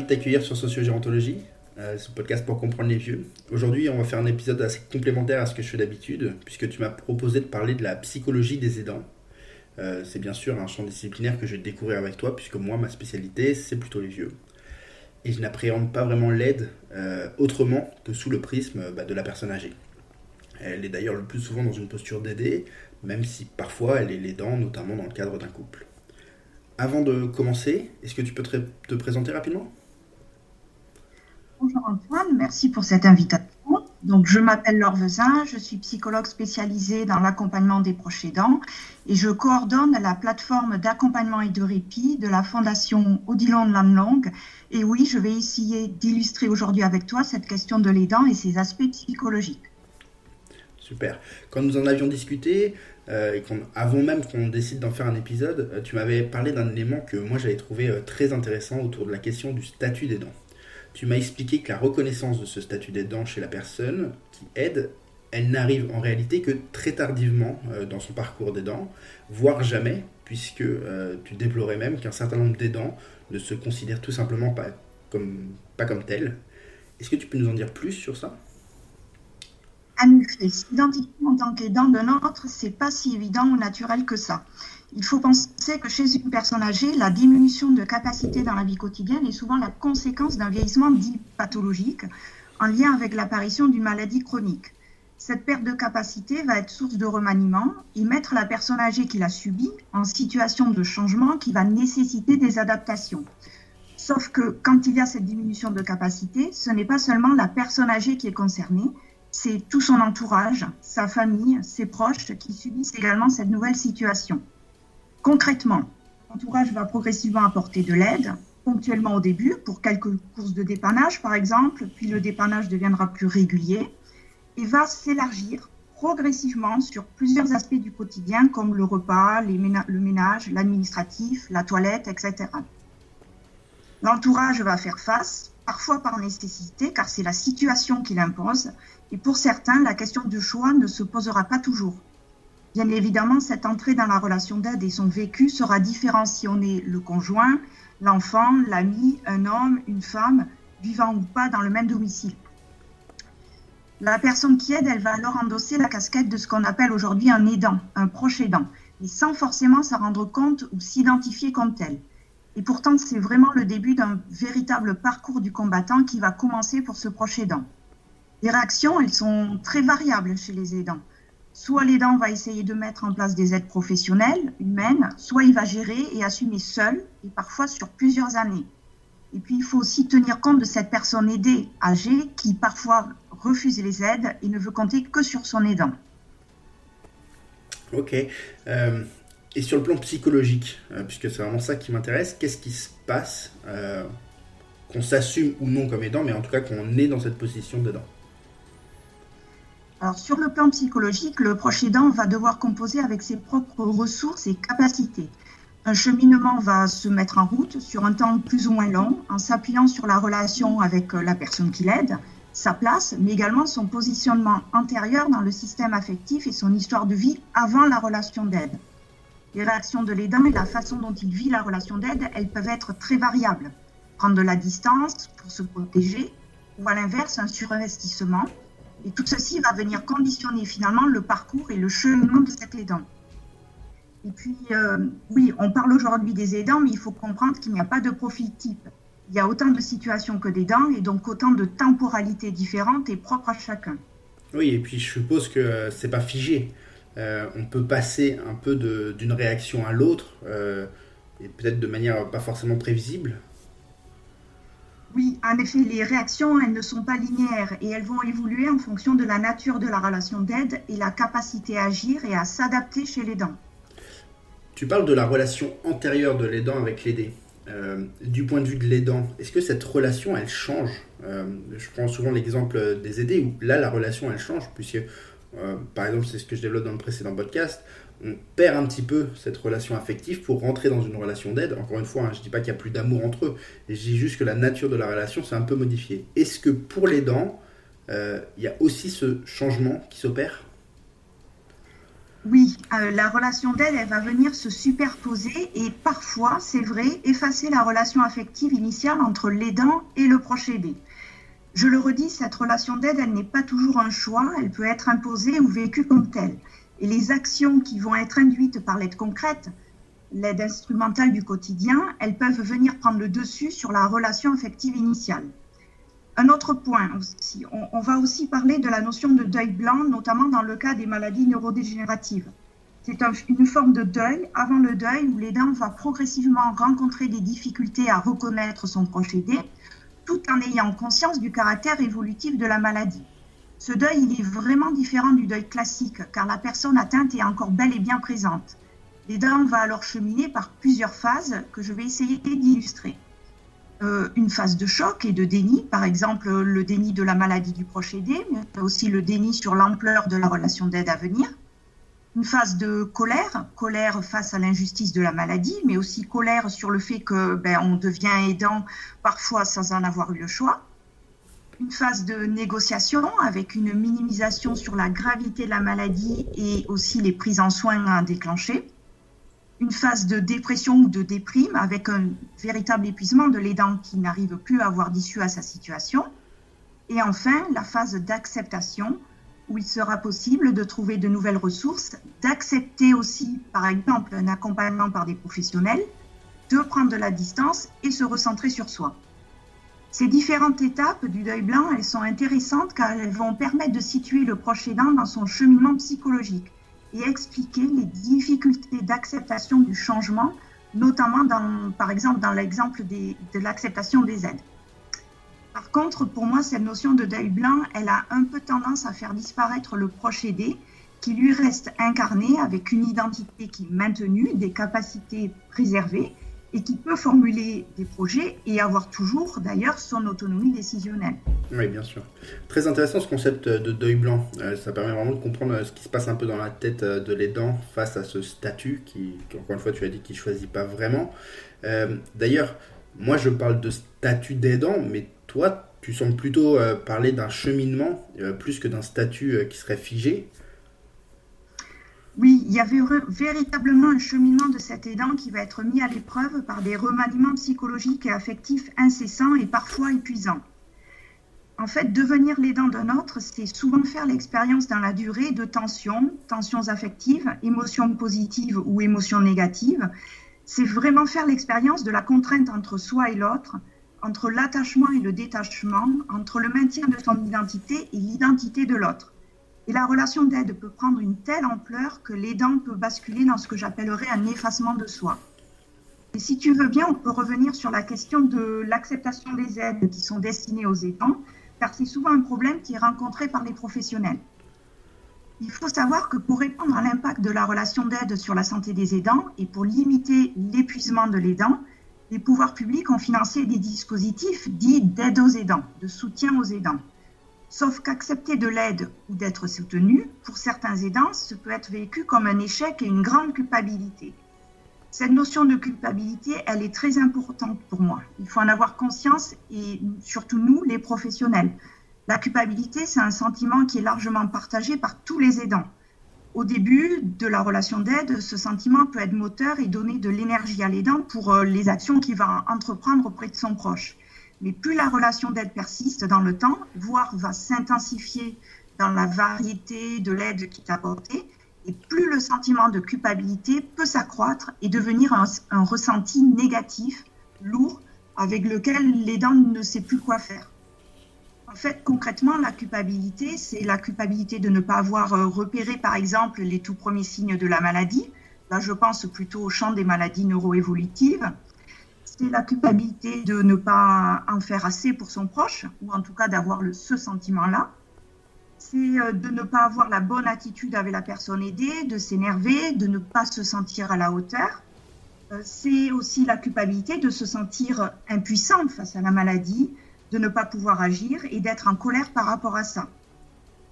de t'accueillir sur Sociogérontologie, euh, ce podcast pour comprendre les vieux. Aujourd'hui, on va faire un épisode assez complémentaire à ce que je fais d'habitude, puisque tu m'as proposé de parler de la psychologie des aidants. Euh, c'est bien sûr un champ disciplinaire que je vais découvrir avec toi, puisque moi, ma spécialité, c'est plutôt les vieux. Et je n'appréhende pas vraiment l'aide euh, autrement que sous le prisme bah, de la personne âgée. Elle est d'ailleurs le plus souvent dans une posture d'aider, même si parfois elle est l'aidant, notamment dans le cadre d'un couple. Avant de commencer, est-ce que tu peux te, présenter rapidement? Antoine, merci pour cette invitation. Donc, je m'appelle Laure Vezin, je suis psychologue spécialisée dans l'accompagnement des proches aidants et je coordonne la plateforme d'accompagnement et de répit de la Fondation Odilon Lanlong. Et oui, je vais essayer d'illustrer aujourd'hui avec toi cette question de l'aidant et ses aspects psychologiques. Super. Quand nous en avions discuté, euh, et avant même qu'on décide d'en faire un épisode, euh, tu m'avais parlé d'un élément que moi j'avais trouvé euh, très intéressant autour de la question du statut d'aidant. Tu m'as expliqué que la reconnaissance de ce statut d'aidant chez la personne qui aide, elle n'arrive en réalité que très tardivement dans son parcours d'aidant, voire jamais, puisque tu déplorais même qu'un certain nombre d'aidants ne se considèrent tout simplement pas comme, pas tels. Est-ce que tu peux nous en dire plus sur ça? En effet, s'identifier en tant qu'aidant d'un autre, c'est pas si évident ou naturel que ça. Il faut penser que chez une personne âgée, la diminution de capacité dans la vie quotidienne est souvent la conséquence d'un vieillissement dit pathologique en lien avec l'apparition d'une maladie chronique. Cette perte de capacité va être source de remaniement et mettre la personne âgée qui l'a subie en situation de changement qui va nécessiter des adaptations. Sauf que quand il y a cette diminution de capacité, ce n'est pas seulement la personne âgée qui est concernée, c'est tout son entourage, sa famille, ses proches qui subissent également cette nouvelle situation. Concrètement, l'entourage va progressivement apporter de l'aide, ponctuellement au début, pour quelques courses de dépannage par exemple, puis le dépannage deviendra plus régulier et va s'élargir progressivement sur plusieurs aspects du quotidien comme le repas, le ménage, l'administratif, la toilette, etc. L'entourage va faire face, parfois par nécessité, car c'est la situation qui l'impose, et pour certains, la question du choix ne se posera pas toujours. Bien évidemment, cette entrée dans la relation d'aide et son vécu sera différent si on est le conjoint, l'enfant, l'ami, un homme, une femme, vivant ou pas dans le même domicile. La personne qui aide, elle va alors endosser la casquette de ce qu'on appelle aujourd'hui un aidant, un proche aidant, et sans forcément s'en rendre compte ou s'identifier comme tel. Et pourtant, c'est vraiment le début d'un véritable parcours du combattant qui va commencer pour ce proche aidant. Les réactions, elles sont très variables chez les aidants. Soit l'aidant va essayer de mettre en place des aides professionnelles, humaines, soit il va gérer et assumer seul, et parfois sur plusieurs années. Et puis, il faut aussi tenir compte de cette personne aidée, âgée, qui parfois refuse les aides et ne veut compter que sur son aidant. Ok. Euh, et sur le plan psychologique, euh, puisque c'est vraiment ça qui m'intéresse, qu'est-ce qui se passe euh, qu'on s'assume ou non comme aidant, mais en tout cas qu'on est dans cette position d'aidant? Alors, sur le plan psychologique, le proche aidant va devoir composer avec ses propres ressources et capacités. Un cheminement va se mettre en route sur un temps plus ou moins long en s'appuyant sur la relation avec euh, la personne qui l'aide, sa place, mais également son positionnement antérieur dans le système affectif et son histoire de vie avant la relation d'aide. Les réactions de l'aidant et la façon dont il vit la relation d'aide, elles peuvent être très variables. Prendre de la distance pour se protéger, ou à l'inverse, un surinvestissement, et tout ceci va venir conditionner finalement le parcours et le cheminement de cet aidant. Et puis, euh, oui, on parle aujourd'hui des aidants, mais il faut comprendre qu'il n'y a pas de profil type. Il y a autant de situations que d'aidants et donc autant de temporalités différentes et propres à chacun. Oui, et puis je suppose que c'est pas figé. Euh, on peut passer un peu d'une réaction à l'autre, euh, et peut-être de manière pas forcément prévisible. Oui, en effet, les réactions, elles ne sont pas linéaires et elles vont évoluer en fonction de la nature de la relation d'aide et la capacité à agir et à s'adapter chez l'aidant. Tu parles de la relation antérieure de l'aidant avec l'aidé. Euh, du point de vue de l'aidant, est-ce que cette relation, elle change? Euh, Je prends souvent l'exemple des aidés où là, la relation, elle change, puisque, euh, par exemple, c'est ce que je développe dans le précédent podcast, on perd un petit peu cette relation affective pour rentrer dans une relation d'aide. Encore une fois, hein, je ne dis pas qu'il n'y a plus d'amour entre eux, je dis juste que la nature de la relation s'est un peu modifiée. Est-ce que pour les dents, euh, il y a aussi ce changement qui s'opère? Oui, euh, la relation d'aide, elle va venir se superposer et parfois, c'est vrai, effacer la relation affective initiale entre l'aidant et le proche aidé. Je le redis, cette relation d'aide, elle n'est pas toujours un choix, elle peut être imposée ou vécue comme telle. Et les actions qui vont être induites par l'aide concrète, l'aide instrumentale du quotidien, elles peuvent venir prendre le dessus sur la relation affective initiale. Un autre point aussi, on, va aussi parler de la notion de deuil blanc, notamment dans le cas des maladies neurodégénératives. C'est une forme de deuil avant le deuil où l'aidant va progressivement rencontrer des difficultés à reconnaître son proche aidé, tout en ayant conscience du caractère évolutif de la maladie. Ce deuil, il est vraiment différent du deuil classique, car la personne atteinte est encore bel et bien présente. L'aidant va alors cheminer par plusieurs phases que je vais essayer d'illustrer. Euh, une phase de choc et de déni, par exemple le déni de la maladie du proche aidé, mais aussi le déni sur l'ampleur de la relation d'aide à venir. Une phase de colère, colère face à l'injustice de la maladie, mais aussi colère sur le fait que ben, on devient aidant parfois sans en avoir eu le choix. Une phase de négociation avec une minimisation sur la gravité de la maladie et aussi les prises en soins à une phase de dépression ou de déprime avec un véritable épuisement de l'aidant qui n'arrive plus à avoir d'issue à sa situation. Et enfin, la phase d'acceptation où il sera possible de trouver de nouvelles ressources, d'accepter aussi, par exemple, un accompagnement par des professionnels, de prendre de la distance et se recentrer sur soi. Ces différentes étapes du deuil blanc, elles sont intéressantes car elles vont permettre de situer le proche dans son cheminement psychologique et expliquer les difficultés d'acceptation du changement, notamment dans, par exemple dans l'exemple de l'acceptation des aides. Par contre, pour moi, cette notion de deuil blanc, elle a un peu tendance à faire disparaître le proche aidé, qui lui reste incarné avec une identité qui est maintenue, des capacités préservées, et qui peut formuler des projets et avoir toujours d'ailleurs son autonomie décisionnelle. Oui, bien sûr. Très intéressant ce concept de deuil blanc. Euh, ça permet vraiment de comprendre euh, ce qui se passe un peu dans la tête euh, de l'aidant face à ce statut qui, encore une fois, tu as dit qu'il ne choisit pas vraiment. d'ailleurs, moi je parle de statut d'aidant, mais toi, tu sembles plutôt parler d'un cheminement plus que d'un statut qui serait figé. Oui, il y avait véritablement un cheminement de cet aidant qui va être mis à l'épreuve par des remaniements psychologiques et affectifs incessants et parfois épuisants. En fait, devenir l'aidant d'un autre, c'est souvent faire l'expérience dans la durée de tensions, tensions affectives, émotions positives ou émotions négatives. C'est vraiment faire l'expérience de la contrainte entre soi et l'autre, entre l'attachement et le détachement, entre le maintien de son identité et l'identité de l'autre. Et la relation d'aide peut prendre une telle ampleur que l'aidant peut basculer dans ce que j'appellerais un effacement de soi. Et si tu veux bien, on peut revenir sur la question de l'acceptation des aides qui sont destinées aux aidants, car c'est souvent un problème qui est rencontré par les professionnels. Il faut savoir que pour répondre à l'impact de la relation d'aide sur la santé des aidants et pour limiter l'épuisement de l'aidant, les pouvoirs publics ont financé des dispositifs dits d'aide aux aidants, de soutien aux aidants. Sauf qu'accepter de l'aide ou d'être soutenu, pour certains aidants, ce peut être vécu comme un échec et une grande culpabilité. Cette notion de culpabilité, elle est très importante pour moi. Il faut en avoir conscience et surtout nous, les professionnels. La culpabilité, c'est un sentiment qui est largement partagé par tous les aidants. Au début de la relation d'aide, ce sentiment peut être moteur et donner de l'énergie à l'aidant pour euh, les actions qu'il va entreprendre auprès de son proche. Mais plus la relation d'aide persiste dans le temps, voire va s'intensifier dans la variété de l'aide qui est apportée, et plus le sentiment de culpabilité peut s'accroître et devenir un, un, ressenti négatif, lourd, avec lequel l'aidant ne sait plus quoi faire. En fait, concrètement, la culpabilité, c'est la culpabilité de ne pas avoir euh, repéré, par exemple, les tout premiers signes de la maladie. Là, je pense plutôt au champ des maladies neuroévolutives c'est la culpabilité de ne pas en faire assez pour son proche, ou en tout cas d'avoir ce sentiment-là. C'est euh, de ne pas avoir la bonne attitude avec la personne aidée, de s'énerver, de ne pas se sentir à la hauteur. Euh, c'est aussi la culpabilité de se sentir impuissante face à la maladie, de ne pas pouvoir agir et d'être en colère par rapport à ça.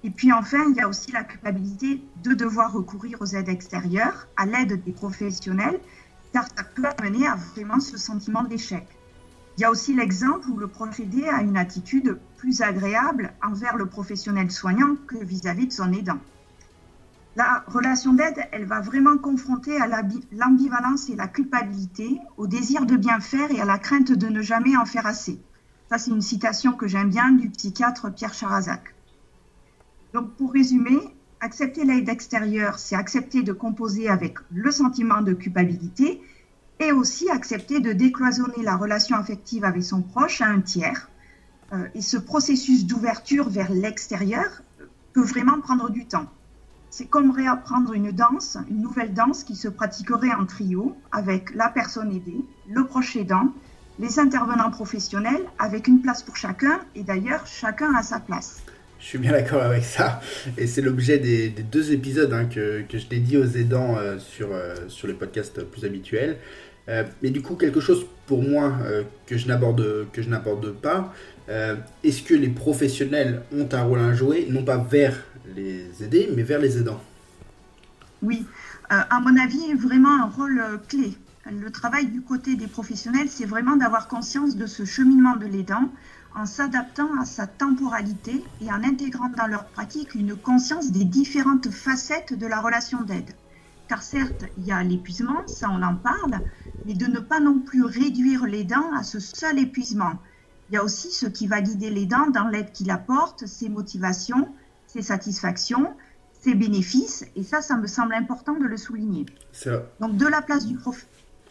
Et puis enfin, il y a aussi la culpabilité de devoir recourir aux aides extérieures, à l'aide des professionnels, car ça peut amener à vraiment ce sentiment d'échec. Il y a aussi l'exemple où le procédé a une attitude plus agréable envers le professionnel soignant que vis-à-vis de son aidant. La relation d'aide, elle va vraiment confronter à l'ambivalence et la culpabilité, au désir de bien faire et à la crainte de ne jamais en faire assez. Ça, c'est une citation que j'aime bien du psychiatre Pierre Charazac. Donc, pour résumer, accepter l'aide extérieure, c'est accepter de composer avec le sentiment de culpabilité et aussi accepter de décloisonner la relation affective avec son proche à un tiers. Euh, et ce processus d'ouverture vers l'extérieur peut vraiment prendre du temps. C'est comme réapprendre une danse, une nouvelle danse qui se pratiquerait en trio avec la personne aidée, le proche aidant, les intervenants professionnels, avec une place pour chacun et d'ailleurs chacun à sa place. Je suis bien d'accord avec ça. Et c'est l'objet des, deux épisodes hein, que, que, je dédie aux aidants euh, sur, euh, sur les podcasts plus habituels. Euh, mais du coup, quelque chose pour moi que je n'aborde pas. Est-ce que les professionnels ont un rôle à jouer, non pas vers les aider, mais vers les aidants? Oui, à mon avis, vraiment un rôle clé. Le travail du côté des professionnels, c'est vraiment d'avoir conscience de ce cheminement de l'aidant en s'adaptant à sa temporalité et en intégrant dans leur pratique une conscience des différentes facettes de la relation d'aide. Car certes, il y a l'épuisement, ça on en parle, mais de ne pas non plus réduire l'aidant à ce seul épuisement. Il y a aussi ce qui va guider l'aidant dans l'aide qu'il apporte, ses motivations, ses satisfactions, ses bénéfices, et ça, ça me semble important de le souligner. Donc de la place du prof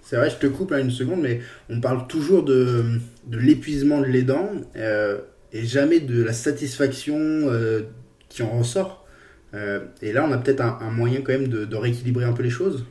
c'est vrai, je te coupe à une seconde, mais on parle toujours de, l'épuisement de l'aidant euh, et jamais de la satisfaction euh, qui en ressort. Euh, et là, on a peut-être un, moyen quand même de rééquilibrer un peu les choses.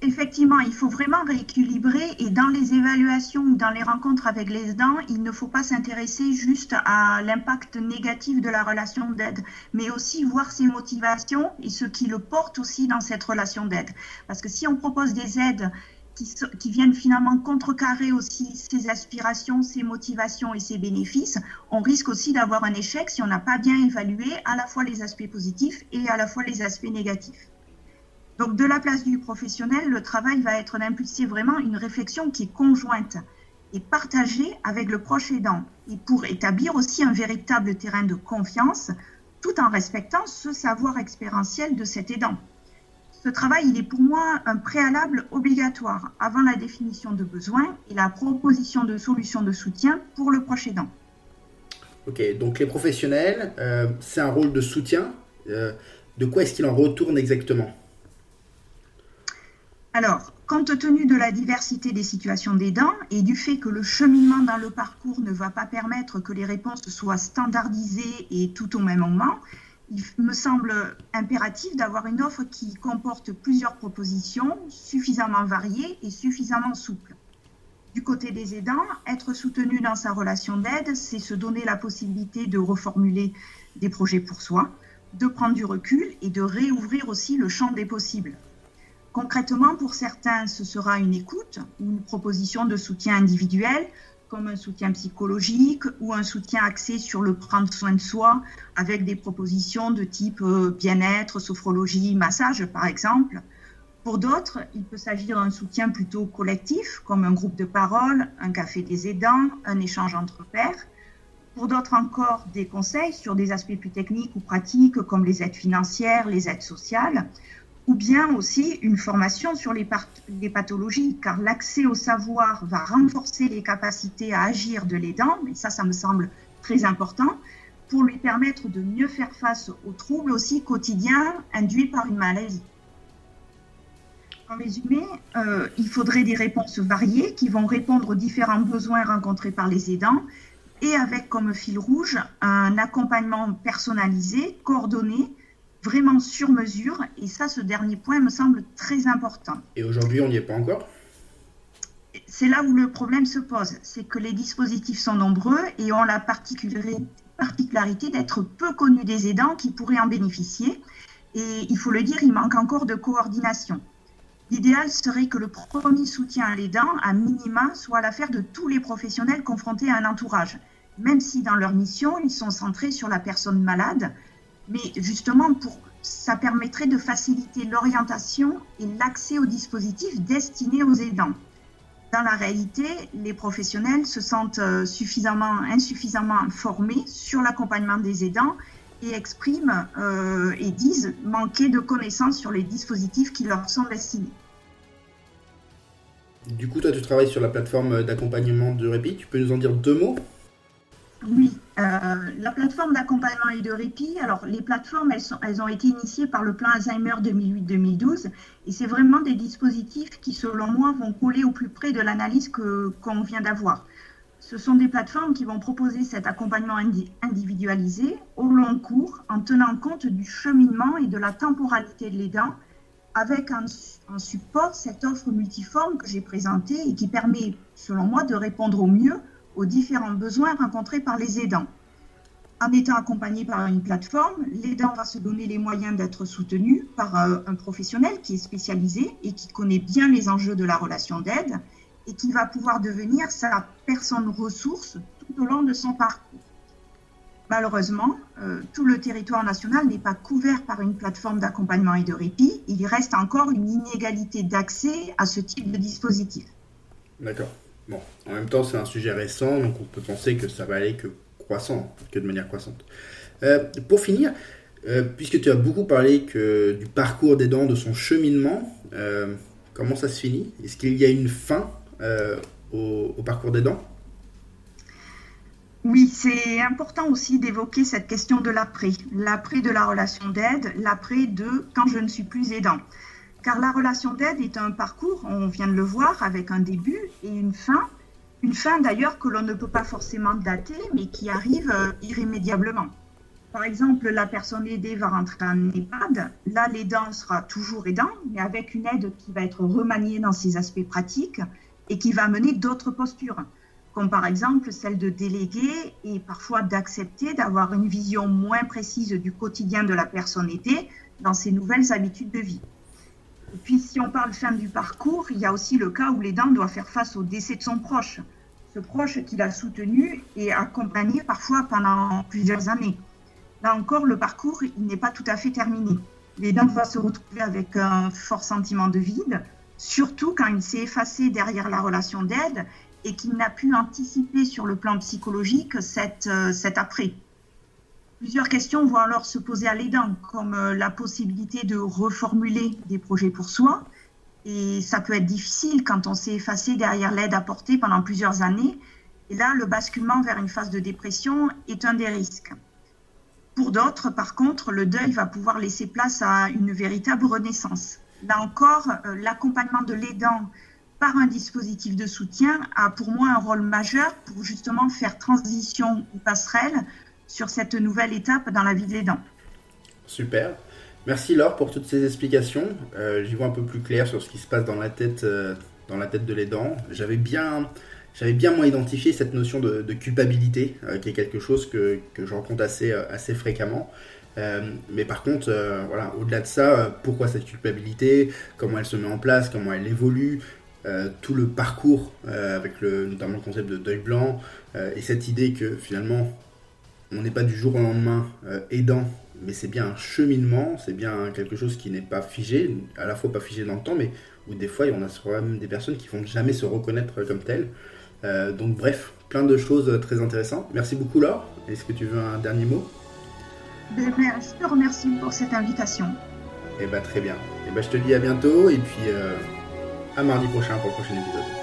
Effectivement, il faut vraiment rééquilibrer et dans les évaluations ou dans les rencontres avec les aidants, il ne faut pas s'intéresser juste à l'impact négatif de la relation d'aide, mais aussi voir ses motivations et ce qui le porte aussi dans cette relation d'aide. Parce que si on propose des aides qui, viennent finalement contrecarrer aussi ses aspirations, ses motivations et ses bénéfices, on risque aussi d'avoir un échec si on n'a pas bien évalué à la fois les aspects positifs et à la fois les aspects négatifs. Donc, de la place du professionnel, le travail va être d'impulser vraiment une réflexion qui est conjointe et partagée avec le proche aidant, et pour établir aussi un véritable terrain de confiance, tout en respectant ce savoir expérientiel de cet aidant. Ce travail, il est pour moi un préalable obligatoire avant la définition de besoins et la proposition de solutions de soutien pour le proche aidant. Ok, donc les professionnels, euh, c'est un rôle de soutien. Euh, de quoi est-ce qu'il en retourne exactement? Alors, compte tenu de la diversité des situations des et du fait que le cheminement dans le parcours ne va pas permettre que les réponses soient standardisées et tout au même moment, il me semble impératif d'avoir une offre qui comporte plusieurs propositions suffisamment variées et suffisamment souples. Du côté des aidants, être soutenu dans sa relation d'aide, c'est se donner la possibilité de reformuler des projets pour soi, de prendre du recul et de réouvrir aussi le champ des possibles. Concrètement, pour certains, ce sera une écoute ou une proposition de soutien individuel, comme un soutien psychologique ou un soutien axé sur le prendre soin de soi, avec des propositions de type euh, bien-être, sophrologie, massage, par exemple. Pour d'autres, il peut s'agir d'un soutien plutôt collectif, comme un groupe de parole, un café des aidants, un échange entre pairs. Pour d'autres encore, des conseils sur des aspects plus techniques ou pratiques, comme les aides financières, les aides sociales ou bien aussi une formation sur les, pathologies, car l'accès au savoir va renforcer les capacités à agir de l'aidant, et ça, ça me semble très important, pour lui permettre de mieux faire face aux troubles aussi quotidiens induits par une maladie. En résumé, euh, il faudrait des réponses variées qui vont répondre aux différents besoins rencontrés par les aidants et avec comme fil rouge un accompagnement personnalisé, coordonné, vraiment sur mesure. Et ça, ce dernier point me semble très important. Et aujourd'hui, on n'y est pas encore? C'est là où le problème se pose. C'est que les dispositifs sont nombreux et ont la particularité d'être peu connus des aidants qui pourraient en bénéficier. Et il faut le dire, il manque encore de coordination. L'idéal serait que le premier soutien à l'aidant, à minima, soit l'affaire de tous les professionnels confrontés à un entourage, même si dans leur mission, ils sont centrés sur la personne malade, mais justement, pour, ça permettrait de faciliter l'orientation et l'accès aux dispositifs destinés aux aidants. Dans la réalité, les professionnels se sentent euh, suffisamment, insuffisamment formés sur l'accompagnement des aidants et expriment euh, et disent manquer de connaissances sur les dispositifs qui leur sont destinés. Du coup, toi, tu travailles sur la plateforme d'accompagnement de répit. Tu peux nous en dire deux mots? Oui, euh, la plateforme d'accompagnement et de répit. Alors, les plateformes, elles, ont été initiées par le plan Alzheimer 2008-2012, et c'est vraiment des dispositifs qui, selon moi, vont coller au plus près de l'analyse qu'on vient d'avoir. Ce sont des plateformes qui vont proposer cet accompagnement individualisé au long cours en tenant compte du cheminement et de la temporalité de l'aidant avec un, support, cette offre multiforme que j'ai présentée et qui permet, selon moi, de répondre au mieux aux différents besoins rencontrés par les aidants. En étant accompagné par une plateforme, l'aidant va se donner les moyens d'être soutenu par euh, un professionnel qui est spécialisé et qui connaît bien les enjeux de la relation d'aide et qui va pouvoir devenir sa personne ressource tout au long de son parcours. Malheureusement, euh, tout le territoire national n'est pas couvert par une plateforme d'accompagnement et de répit. Il reste encore une inégalité d'accès à ce type de dispositif. D'accord. Bon, en même temps, c'est un sujet récent, donc on peut penser que ça va aller que croissant, que de manière croissante. Euh, pour finir, euh, puisque tu as beaucoup parlé du parcours des dents, de son cheminement, comment ça se finit? Est-ce qu'il y a une fin euh, au, parcours des dents? Oui, c'est important aussi d'évoquer cette question de l'après, l'après de la relation d'aide, l'après de quand je ne suis plus aidant. Car la relation d'aide est un parcours, on vient de le voir, avec un début et une fin. Une fin d'ailleurs que l'on ne peut pas forcément dater, mais qui arrive euh, irrémédiablement. Par exemple, la personne aidée va rentrer en EHPAD. Là, l'aidant sera toujours aidant, mais avec une aide qui va être remaniée dans ses aspects pratiques et qui va mener d'autres postures, comme par exemple celle de déléguer et parfois d'accepter d'avoir une vision moins précise du quotidien de la personne aidée dans ses nouvelles habitudes de vie. Puis si on parle fin du parcours, il y a aussi le cas où l'aidant doit faire face au décès de son proche, ce proche qu'il a soutenu et accompagné parfois pendant plusieurs années. Là encore, le parcours, n'est pas tout à fait terminé. L'aidant va se retrouver avec un fort sentiment de vide, surtout quand il s'est effacé derrière la relation d'aide et qu'il n'a pu anticiper sur le plan psychologique cet, euh, cet après. Plusieurs questions vont alors se poser à l'aidant, comme euh, la possibilité de reformuler des projets pour soi. Et ça peut être difficile quand on s'est effacé derrière l'aide apportée pendant plusieurs années. Et là, le basculement vers une phase de dépression est un des risques. Pour d'autres, par contre, le deuil va pouvoir laisser place à une véritable renaissance. Là encore, euh, l'accompagnement de l'aidant par un dispositif de soutien a pour moi un rôle majeur pour justement faire transition ou passerelle sur cette nouvelle étape dans la vie de l'aidant. Super. Merci Laure pour toutes ces explications. Euh, j'y vois un peu plus clair sur ce qui se passe dans la tête, euh, dans la tête de l'aidant. J'avais bien, j'avais bien moins identifié cette notion de, culpabilité, qui est quelque chose que, que je rencontre assez, assez fréquemment. Euh, mais par contre, euh, voilà, au-delà de ça, euh, pourquoi cette culpabilité, comment elle se met en place, comment elle évolue, tout le parcours avec le, notamment le concept de deuil blanc et cette idée que finalement on n'est pas du jour au lendemain aidant, mais c'est bien un cheminement, c'est bien quelque chose qui n'est pas figé, à la fois pas figé dans le temps, mais où des fois on a même des personnes qui vont jamais se reconnaître comme telles. donc bref, plein de choses très intéressantes. Merci beaucoup Laure. Est-ce que tu veux un dernier mot? Ben, je te remercie pour cette invitation. Eh bien, très bien. Eh ben, je te dis à bientôt et puis euh, à mardi prochain pour le prochain épisode.